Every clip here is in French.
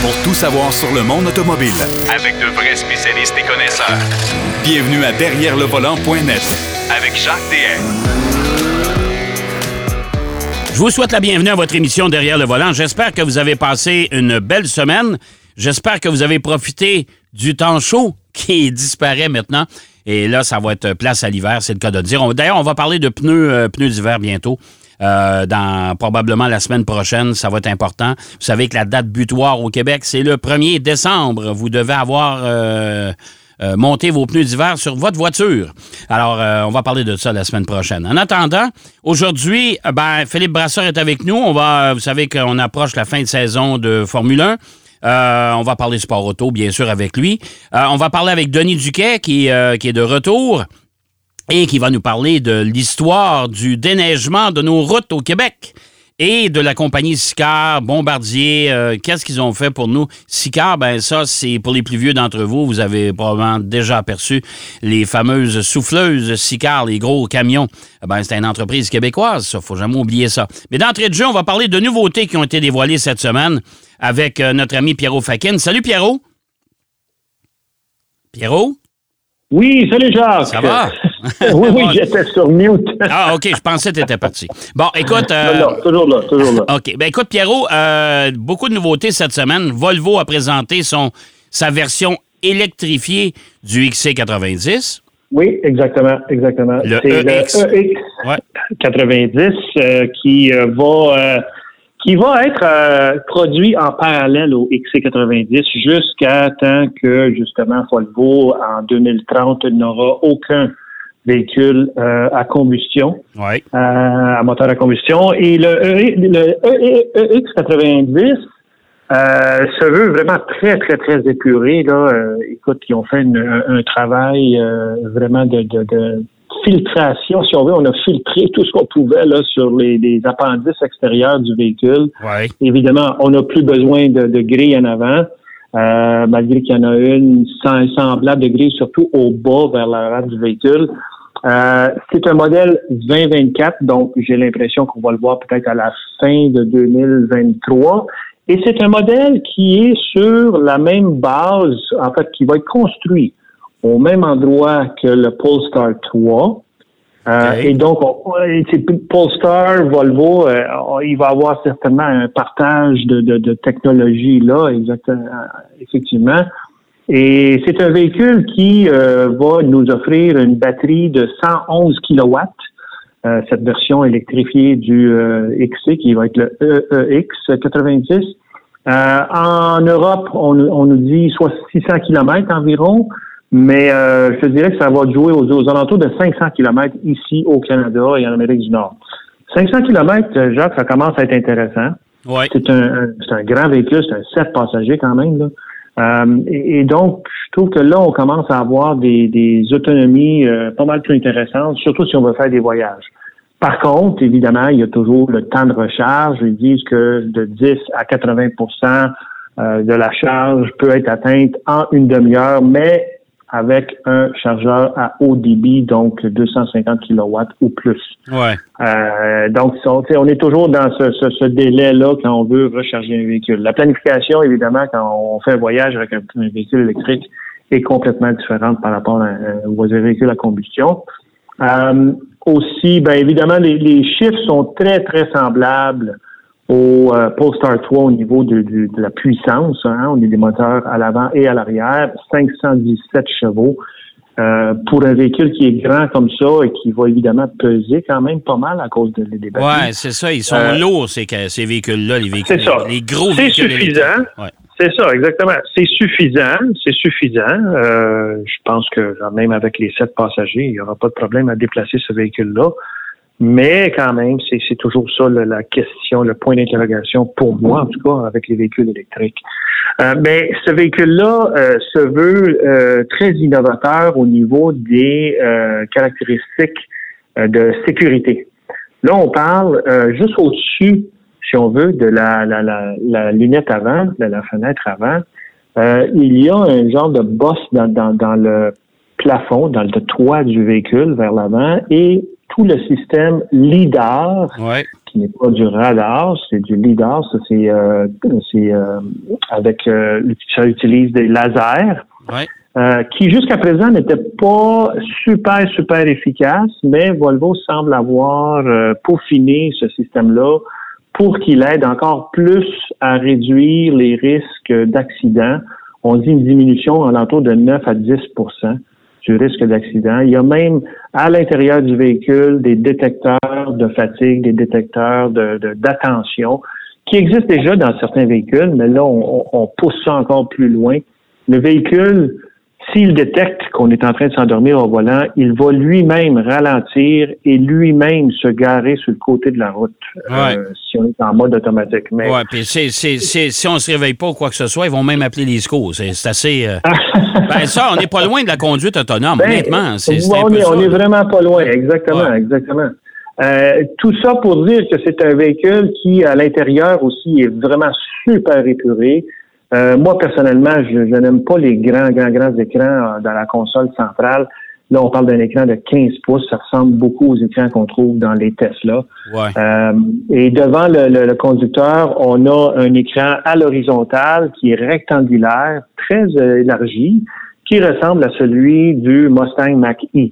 pour tout savoir sur le monde automobile. Avec de vrais spécialistes et connaisseurs. Bienvenue à Derrière le volant.net Avec Jacques DM. Je vous souhaite la bienvenue à votre émission Derrière le volant. J'espère que vous avez passé une belle semaine. J'espère que vous avez profité du temps chaud qui disparaît maintenant. Et là, ça va être place à l'hiver, c'est le cas de dire. D'ailleurs, on va parler de pneus, euh, pneus d'hiver bientôt. Euh, dans probablement la semaine prochaine, ça va être important. Vous savez que la date butoir au Québec, c'est le 1er décembre. Vous devez avoir euh, euh, monté vos pneus d'hiver sur votre voiture. Alors, euh, on va parler de ça la semaine prochaine. En attendant, aujourd'hui, euh, ben, Philippe Brasseur est avec nous. On va, vous savez qu'on approche la fin de saison de Formule 1. Euh, on va parler sport auto, bien sûr, avec lui. On va parler avec Denis Duquet, qui est de retour et qui va nous parler de l'histoire du déneigement de nos routes au Québec et de la compagnie Sicar, Bombardier. euh, Qu'est-ce qu'ils ont fait pour nous? Sicar, ben ça, c'est pour les plus vieux d'entre vous. Vous avez probablement déjà aperçu les fameuses souffleuses Sicar, les gros camions. Eh Ben, c'est une entreprise québécoise, ça. Faut jamais oublier ça. Mais d'entrée de jeu, on va parler de nouveautés qui ont été dévoilées cette semaine avec euh, notre ami Pierrot Fakin. Salut, Pierrot. Pierrot? Oui, salut Jacques. Ça va? oui, oui, j'étais sur mute. Ah, OK, je pensais que tu étais parti. Bon, écoute. euh, Non, non, toujours là, toujours là. OK. Ben écoute, Pierrot, euh, beaucoup de nouveautés cette semaine. Volvo a présenté son, sa version électrifiée du XC90. Oui, exactement, exactement. Le C'est EX. le EX Ouais. 90 euh, qui euh, va qui va être euh, produit en parallèle au XC90 jusqu'à temps que justement Volvo en 2030 n'aura aucun véhicule euh, à combustion. Oui. euh, à moteur à combustion. Et le, E- le E- EX90 euh, se veut vraiment très, très, très épuré. Là. Euh, écoute, ils ont fait une- un, un travail euh, vraiment de, de, de filtration, si on veut. On a filtré tout ce qu'on pouvait là, sur les, les appendices extérieurs du véhicule. Évidemment, on n'a plus besoin de, de grille en avant, euh, malgré qu'il y en a une sem- semblable de grille, surtout au bas vers l'avant du véhicule. Euh, c'est un modèle 2024, donc j'ai l'impression qu'on va le voir peut-être à la fin de 2023. Et c'est un modèle qui est sur la même base, en fait, qui va être construit au même endroit que le Polestar 3. Euh. Et donc, on- Polestar, Volvo, euh, il va avoir certainement un partage de, de, de technologie là, exactement, effectivement. Et c'est un véhicule qui euh, va nous offrir une batterie de 111 kilowatts, euh, cette version électrifiée du euh, XC qui va être le E EEX 90. Euh, en Europe, on, on nous dit soit 600 kilomètres environ, mais euh, je te dirais que ça va jouer aux, aux alentours de 500 kilomètres ici au Canada et en Amérique du Nord. 500 kilomètres, euh, Jacques, ça commence à être intéressant. Oui. C'est un, un- grand véhicule, c'est un 7 passagers quand même. Là. Euh, et, et donc, je trouve que là, on commence à avoir des, des autonomies euh, pas mal plus intéressantes, surtout si on veut faire des voyages. Par contre, évidemment, il y a toujours le temps de recharge. Ils disent que de 10 à 80% euh, de la charge peut être atteinte en une demi-heure, mais avec un chargeur à haut débit, donc 250 kilowatts ou plus. Ouais. Euh, donc, on, est toujours dans ce, ce, ce délai-là quand on veut recharger un véhicule. La planification, évidemment, quand on fait un voyage avec un, un véhicule électrique, est complètement différente par rapport à un, à un véhicule à combustion. Euh, aussi, ben évidemment, les, les chiffres sont très, très semblables au euh, Polestar 3 au niveau de, de- de la puissance. Hein. On a des moteurs à l'avant et à l'arrière, 517 chevaux. Euh, pour un véhicule qui est grand comme ça et qui va évidemment peser quand même pas mal à cause de, des batteries. Ouais, c'est ça. Ils sont Euh, lourds, ces, ces véhicules-là, les véhicules. C'est ça. Les gros C'est véhicules. suffisant. électriques. Ouais. C'est ça, exactement. C'est suffisant, c'est suffisant. Euh, je pense que même avec les sept passagers, il n'y aura pas de problème à déplacer ce véhicule-là. Mais quand même, c'est toujours ça la question, le point d'interrogation pour moi, en tout cas, avec les véhicules électriques. Euh, mais ce véhicule-là euh, se veut euh, très innovateur au niveau des euh, caractéristiques euh, de sécurité. Là, on parle euh, juste au-dessus, si on veut, de la, la, la, la lunette avant, de la fenêtre avant. Il y a un genre de bosse dans, dans, dans le plafond, dans le toit du véhicule vers l'avant et tout le système LIDAR Ouais. qui n'est pas du radar, c'est du lidar. Ça, c'est, euh, euh, avec euh, ça utilise des lasers. Ouais. Qui jusqu'à présent n'était pas super, super efficace, mais Volvo semble avoir peaufiné ce système-là pour qu'il aide encore plus à réduire les risques d'accident. On dit une diminution en l'entour de 9 à 10 du risque d'accident. Il y a même à l'intérieur du véhicule des détecteurs de fatigue, des détecteurs de, de- d'attention qui existent déjà dans certains véhicules, mais là, on- on pousse ça encore plus loin. Le véhicule, s'il détecte qu'on est en train de s'endormir au volant, il va lui-même ralentir et lui-même se garer sur le côté de la route euh, Ouais. si on est en mode automatique. Mais Ouais, puis c'est, c'est, c'est- si on ne se réveille pas ou quoi que ce soit, ils vont même appeler les secours. C'est, c'est assez. euh, ben, ça, on n'est pas loin de la conduite autonome, Ben, honnêtement. C'est, c'est ouais, un on, est, ça, on est là. vraiment pas loin, exactement, Ouais. exactement. Euh, tout ça pour dire que c'est un véhicule qui, à l'intérieur aussi, est vraiment super épuré. Euh, moi, personnellement, je, je n'aime pas les grands, grands, grands écrans euh, dans la console centrale. Là, on parle d'un écran de 15 pouces. Ça ressemble beaucoup aux écrans qu'on trouve dans les Tesla. Ouais. Euh, et devant le, le- le conducteur, on a un écran à l'horizontale qui est rectangulaire, très euh, élargi, qui ressemble à celui du Mustang Mach-E.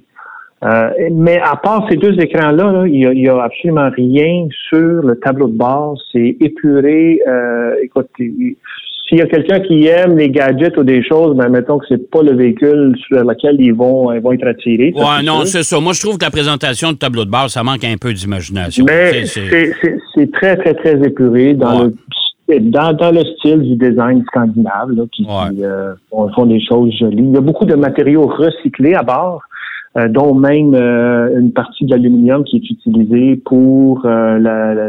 Euh, mais à part ces deux écrans-là, là, il n'y a, a absolument rien sur le tableau de bord. C'est épuré. Euh, écoute, s'il y a quelqu'un qui aime les gadgets ou des choses, ben mettons que c'est pas le véhicule sur lequel ils vont, ils vont être attirés. Ouais, non, c'est ça. Moi, je trouve que la présentation du tableau de bord, ça manque un peu d'imagination. Mais C'est- très, très, très épuré dans, Ouais. le, dans, dans le style du design scandinave, là, qui, Ouais. qui, euh, font, des choses jolies. Il y a beaucoup de matériaux recyclés à bord, euh, dont même euh, une partie de l'aluminium qui est utilisée pour euh,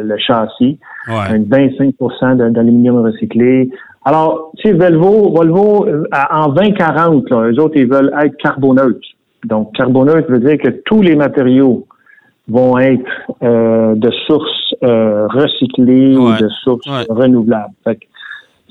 le châssis. ouais. Un 25 de- d'aluminium recyclé. Alors, tu sais, Volvo, Volvo euh, en 2040, là, eux autres, ils veulent être carboneutres. Donc, carboneutre veut dire que tous les matériaux vont être euh, de sources euh, recyclées ou de sources Ouais. renouvelables. Fait que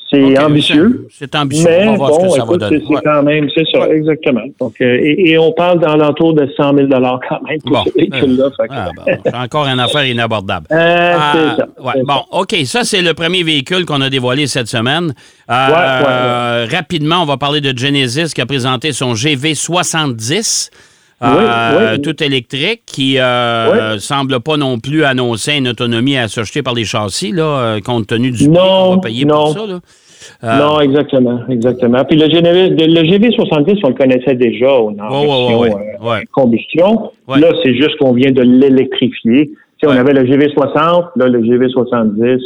c'est ambitieux. C'est ambitieux. Mais on va voir bon, ce que ça écoute, va donner. c'est Ouais. quand même, c'est ça, exactement. Donc, euh, et, et on parle dans l'entour de 100 000 quand même pour Bon. ce véhicule-là. Que- Ah, bon, c'est encore une affaire inabordable. Euh, Ah, c'est ça. ouais, bon. OK, ça, c'est le premier véhicule qu'on a dévoilé cette semaine. Euh, euh, Rapidement, on va parler de Genesis qui a présenté son GV70. Oui, euh, oui. tout électrique, qui euh, semble pas non plus annoncer une autonomie à s'acheter par les châssis, là, euh, compte tenu du prix qu'on va payer non. pour ça. Là. Euh, Non, exactement, exactement. Puis le, GV, le GV70, on le connaissait déjà en ouais, ouais, ouais. combustion. Là, c'est juste qu'on vient de l'électrifier. On avait le GV60, là, le GV70.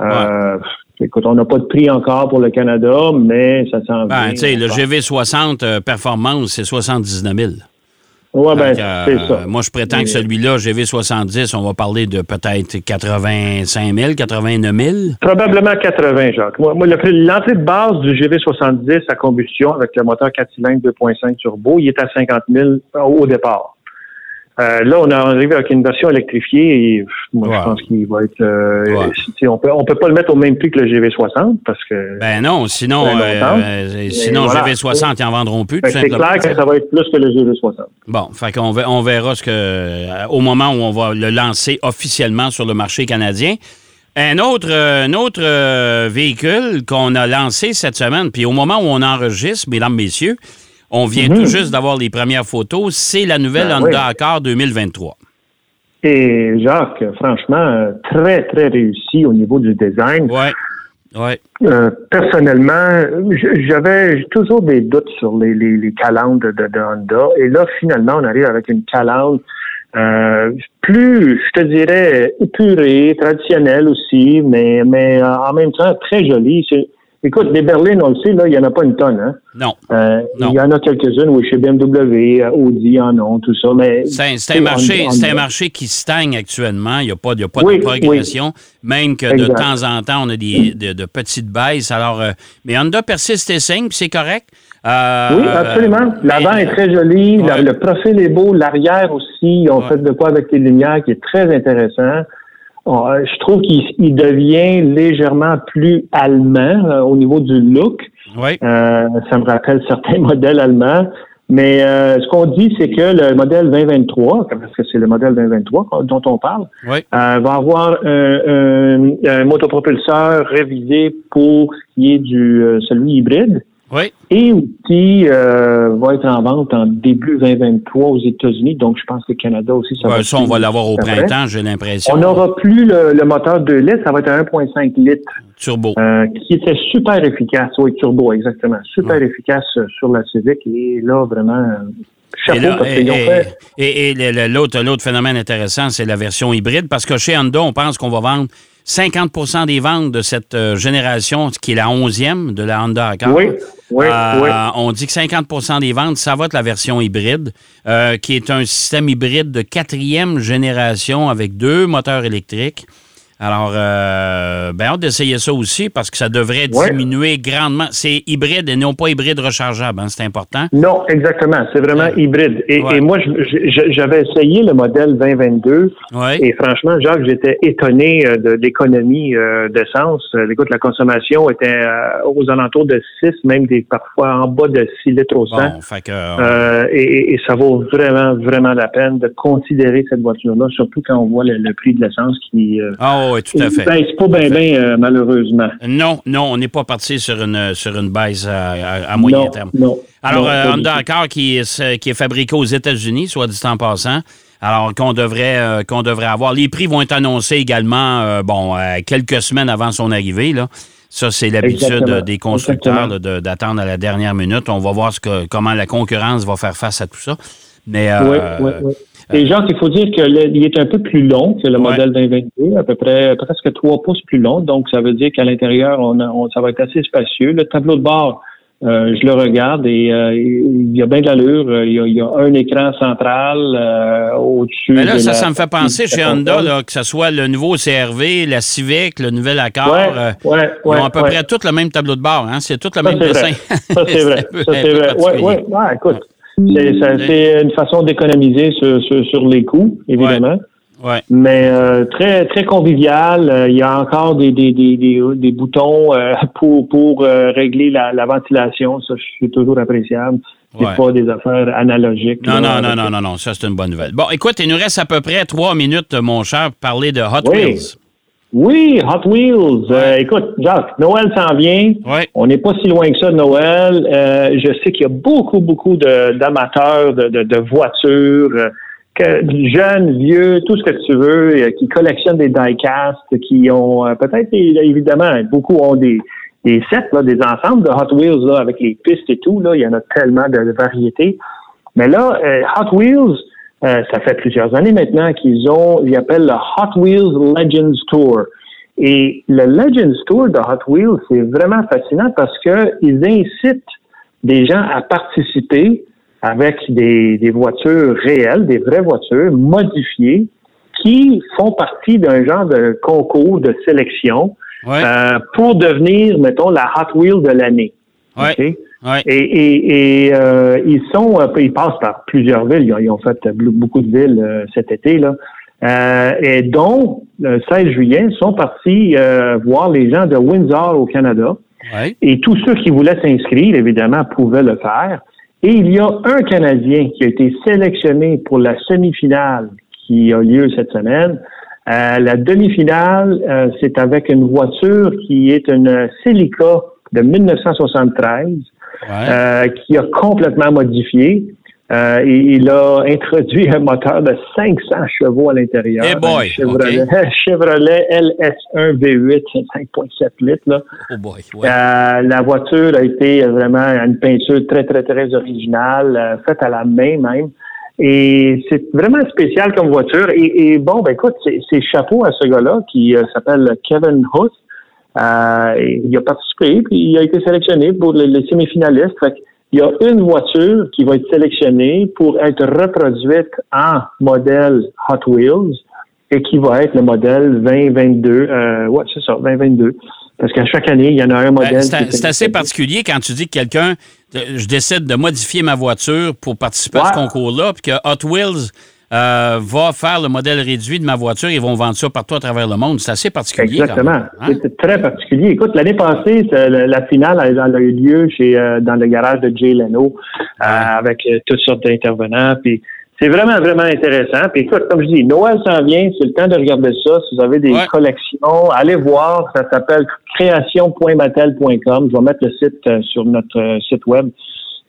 Euh, Écoute, on n'a pas de prix encore pour le Canada, mais ça s'en ben, vient. le Bon. GV60 euh, performance, c'est 79 000. Ouais, ben, que, euh, c'est ça. Moi, je prétends que celui-là, GV70, on va parler de peut-être 85 000, 89 000. Probablement 80, Jacques. Moi, moi, l'entrée de base du GV70 à combustion avec le moteur 4 cylindres 2.5 turbo, il est à 50 000 au départ. Euh, là, on est arrivé avec une version électrifiée et moi, je pense qu'il va être... euh, on peut, on peut pas le mettre au même prix que le GV60 parce que Ben non, sinon, longtemps. euh, sinon voilà. GV60, ils en vendront plus, c'est clair que ça va être plus que le GV60. Bon, fait qu'on on verra ce que euh, au moment où on va le lancer officiellement sur le marché canadien. Un autre, euh, un autre euh, véhicule qu'on a lancé cette semaine, puis au moment où on enregistre, mesdames, messieurs, on vient tout juste d'avoir les premières photos, c'est la nouvelle Ben Honda oui. Accord 2023. Et Jacques, franchement, très, très réussi au niveau du design. Ouais, ouais. Euh, personnellement, j'avais toujours des doutes sur les, les, les calandres de, de Honda. Et là, finalement, on arrive avec une calandre euh, plus, je te dirais, épurée, traditionnelle aussi, mais, mais euh, en même temps très jolie. Écoute, les berlines, on le sait, là, il n'y en a pas une tonne. Hein? Non. Euh, Non. il y en a quelques-unes, oui, chez BMW, euh, Audi en ont, tout ça. Mais C'est un, marché, Honda- c'est un marché qui stagne actuellement. Il n'y a pas, y a pas Oui, de progression. Même que de temps en temps, on a des, de, de petites baisses. Alors, euh, mais Honda persiste et signe, puis c'est correct. Euh, Oui, absolument. L'avant est très joli, Ouais. le profil est beau, l'arrière aussi, ils ont Ouais. fait de quoi avec les lumières qui est très intéressant. Je trouve qu'il il devient légèrement plus allemand euh, au niveau du look. Oui. Euh, ça me rappelle certains modèles allemands. Mais euh, ce qu'on dit, c'est que le modèle 2023, parce que c'est le modèle 2023 dont on parle, Oui. euh, va avoir un, un, un motopropulseur révisé pour ce qui est du euh, celui hybride Oui. et aussi euh, va être en vente en début 2023 aux États-Unis. Donc, je pense que le Canada aussi, ça va Ouais, être ça, on va l'avoir au vrai? printemps, j'ai l'impression. On n'aura plus le, le moteur 2 litres, ça va être un 1.5 litres Turbo. euh, qui était super efficace. Oui, turbo, exactement. Super efficace euh, sur la Civic. Et là, vraiment, chapeau Et, là, parce et, et- fait... et- l'autre, l'autre phénomène intéressant, c'est la version hybride, parce que chez Honda, on pense qu'on va vendre 50% des ventes de cette euh, génération, qui est la 11e de la Honda Accord. Oui, oui, Euh, oui. On dit que 50% des ventes, ça va être la version hybride, euh, qui est un système hybride de quatrième génération avec deux moteurs électriques. Alors, euh, ben, hâte d'essayer ça aussi parce que ça devrait Ouais. diminuer grandement. C'est hybride et non pas hybride rechargeable, hein, c'est important. Non, exactement. C'est vraiment hybride. Et, Ouais. et moi, j'avais essayé le modèle 2022 Oui. et franchement, Jacques, j'étais étonné euh, de l'économie euh, d'essence. Euh, Écoute, la consommation était euh, aux alentours de 6, même des parfois en bas de 6 litres au 100. Bon, fait que, euh, Euh, et, ça vaut vraiment, vraiment la peine de considérer cette voiture-là, surtout quand on voit le, le prix de l'essence qui... euh, Ah oui, tout à fait. Ben, c'est pas bien, bien, euh, malheureusement. Non, non, on n'est pas parti sur une, sur une baisse à, à- à moyen non, terme. non. Alors, non, euh, Honda. Accord qui est, qui est fabriqué aux États-Unis, soit dit en passant. Alors qu'on devrait, euh, qu'on devrait avoir. Les prix vont être annoncés également, euh, bon, euh, quelques semaines avant son arrivée. Là. Ça, c'est l'habitude euh, des constructeurs d'attendre à la dernière minute. On va voir ce que, comment la concurrence va faire face à tout ça. Mais euh, Oui, oui, oui. Et Jacques, il faut dire qu'il est un peu plus long que le Ouais. modèle 2022, à peu près presque 3 pouces plus long. Donc, ça veut dire qu'à l'intérieur, on, a- on- ça va être assez spacieux. Le tableau de bord, euh, je le regarde et euh, il y a bien de l'allure. Il y a, il y a un écran central euh, au-dessus. Mais là, de ça, la- ça me fait penser chez Honda, là, que ce soit le nouveau CRV, la Civic, le nouvel Accord. Ouais, euh, ouais, ils ont à peu près tout le même tableau de bord. Hein? C'est tout le Ça, même dessin. vrai. Ça, c'est vrai. Ça, c'est vrai. Ouais. Ouais, écoute, c'est, ça- c'est une façon d'économiser sur, sur, sur les coûts, évidemment. Ouais. Mais euh, très très convivial. Euh, il y a encore des des, des, des, des boutons euh, pour pour euh, régler la, la ventilation. Ça, c'est toujours appréciable. C'est Ouais. pas des affaires analogiques. Non, là, non, non, non, non, non, ça c'est une bonne nouvelle. Bon, écoute, il nous reste à peu près trois minutes, mon cher, pour parler de Hot Oui. Wheels. Oui, Hot Wheels. Euh, écoute, Jacques, Noël s'en vient. Ouais. On n'est pas si loin que ça de Noël. Euh, je sais qu'il y a beaucoup, beaucoup de- d'amateurs de, de, de voitures, euh, que, jeunes, vieux, tout ce que tu veux, euh, qui collectionnent des diecast, qui ont euh, peut-être, évidemment, beaucoup ont des, des sets, là, des ensembles de Hot Wheels là, avec les pistes et tout. Là, il y en a tellement de, de variétés. Mais là, euh, Hot Wheels, euh, ça fait plusieurs années maintenant qu'ils ont, ils appellent le Hot Wheels Legends Tour. Et le Legends Tour de Hot Wheels, c'est vraiment fascinant parce que ils incitent des gens à participer avec des, des voitures réelles, des vraies voitures modifiées qui font partie d'un genre de concours de sélection Ouais. euh, pour devenir, mettons, la Hot Wheel de l'année. Ouais. OK? Ouais. Et, et, et euh, ils sont, euh, ils passent par plusieurs villes. Ils ont, ils ont fait beaucoup de villes euh, cet été là. Euh, et dont le 16 juillet sont partis euh, voir les gens de Windsor au Canada. Ouais. Et tous ceux qui voulaient s'inscrire, évidemment, pouvaient le faire. Et il y a un Canadien qui a été sélectionné pour la semi-finale qui a lieu cette semaine. Euh, la demi-finale, euh, c'est avec une voiture qui est une Celica de 1973 Ouais. euh, qui a complètement modifié. Euh, et il a introduit un moteur de 500 chevaux à l'intérieur. Boy, Chevrolet, Chevrolet LS1 V8 5.7 litres. Là. oh boy. Ouais. Euh, la voiture a été vraiment une peinture très, très, très originale, euh, faite à la main même. Et c'est vraiment spécial comme voiture. Et, et bon, ben écoute, c'est chapeau à ce gars-là qui s'appelle Kevin Huth. Euh, il a participé, puis il a été sélectionné pour les, les semi-finalistes. Il y a une voiture qui va être sélectionnée pour être reproduite en modèle Hot Wheels et qui va être le modèle 2022. Euh, ouais, c'est ça, 2022. Parce qu'à chaque année, il y en a un Ben, modèle. c'est assez particulier quand tu dis que quelqu'un, je décide de modifier ma voiture pour participer à ce concours-là, puis que Hot Wheels euh, va faire le modèle réduit de ma voiture. Ils vont vendre ça partout à travers le monde. C'est assez particulier. Exactement. Hein? C'est très particulier. Écoute, l'année passée, la finale elle, a eu lieu chez euh, dans le garage de Jay Leno euh, avec toutes sortes d'intervenants. Puis c'est vraiment, vraiment intéressant. Puis écoute, comme je dis, Noël s'en vient, c'est le temps de regarder ça. Si vous avez des collections, allez voir. Ça s'appelle création.matel.com. Je vais mettre le site sur notre site web.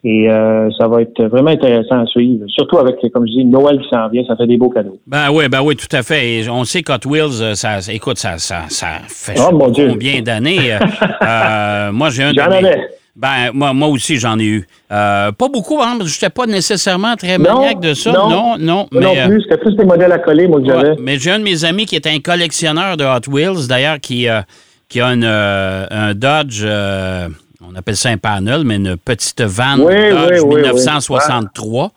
Et euh, ça va être vraiment intéressant à suivre. Surtout avec, comme je dis, Noël qui s'en vient, ça fait des beaux cadeaux. Ben oui, ben oui, tout à fait. Et on sait qu'Hot Wheels, euh, ça, écoute, ça, ça, ça fait oh, combien d'années? euh, moi, j'ai un. J'en avais. Ben, moi, moi aussi, j'en ai eu. Euh, pas beaucoup, hein, je n'étais pas nécessairement très maniaque de ça. Non, non. mais, non plus, c'était plus des modèles à coller, moi, que j'avais. Mais j'ai un de mes amis qui est un collectionneur de Hot Wheels, d'ailleurs, qui, qui a une, un Dodge on appelle ça un panel, mais une petite vanne Dodge 1963.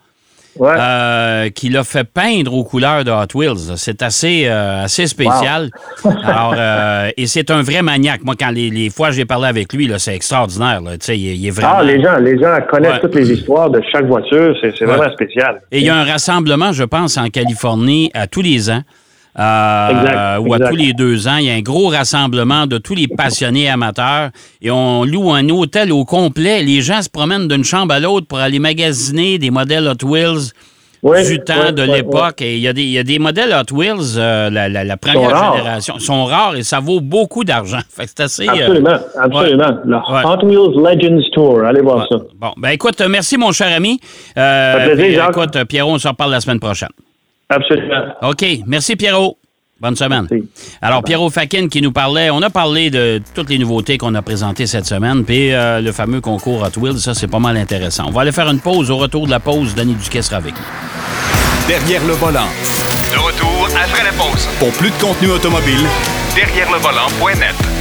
Euh, qui l'a fait peindre aux couleurs de Hot Wheels. C'est assez, euh, assez spécial. Alors, euh, et c'est un vrai maniaque. Moi, quand les, fois j'ai parlé avec lui, c'est extraordinaire. Il, est vraiment... Ah, les gens, les gens connaissent toutes les histoires de chaque voiture. C'est vraiment spécial. Et il y a un rassemblement, je pense, en Californie à tous les ans. Euh, ou à tous les deux ans. Il y a un gros rassemblement de tous les passionnés amateurs et on loue un hôtel au complet. Les gens se promènent d'une chambre à l'autre pour aller magasiner des modèles Hot Wheels. du temps de l'époque. Et il y, a des, il y, a des modèles Hot Wheels, euh, la, la, première génération, sont rares et ça vaut beaucoup d'argent. c'est assez. Euh, absolument, absolument. Hot Wheels Legends Tour, allez voir ça. Bon, ben écoute, merci mon cher ami. Euh, plaisir, écoute, Pierrot, on se reparle la semaine prochaine. Absolument. OK. Merci, Pierrot. Bonne semaine. Alors, Pierrot Fakin qui nous parlait, on a parlé de toutes les nouveautés qu'on a présentées cette semaine, puis euh, le fameux concours Hot Wheels, ça, c'est pas mal intéressant. On va aller faire une pause. Au retour de la pause, Denis Duquet sera avec nous. Derrière le volant. De retour après la pause. Pour plus de contenu automobile, derrière le volant.net.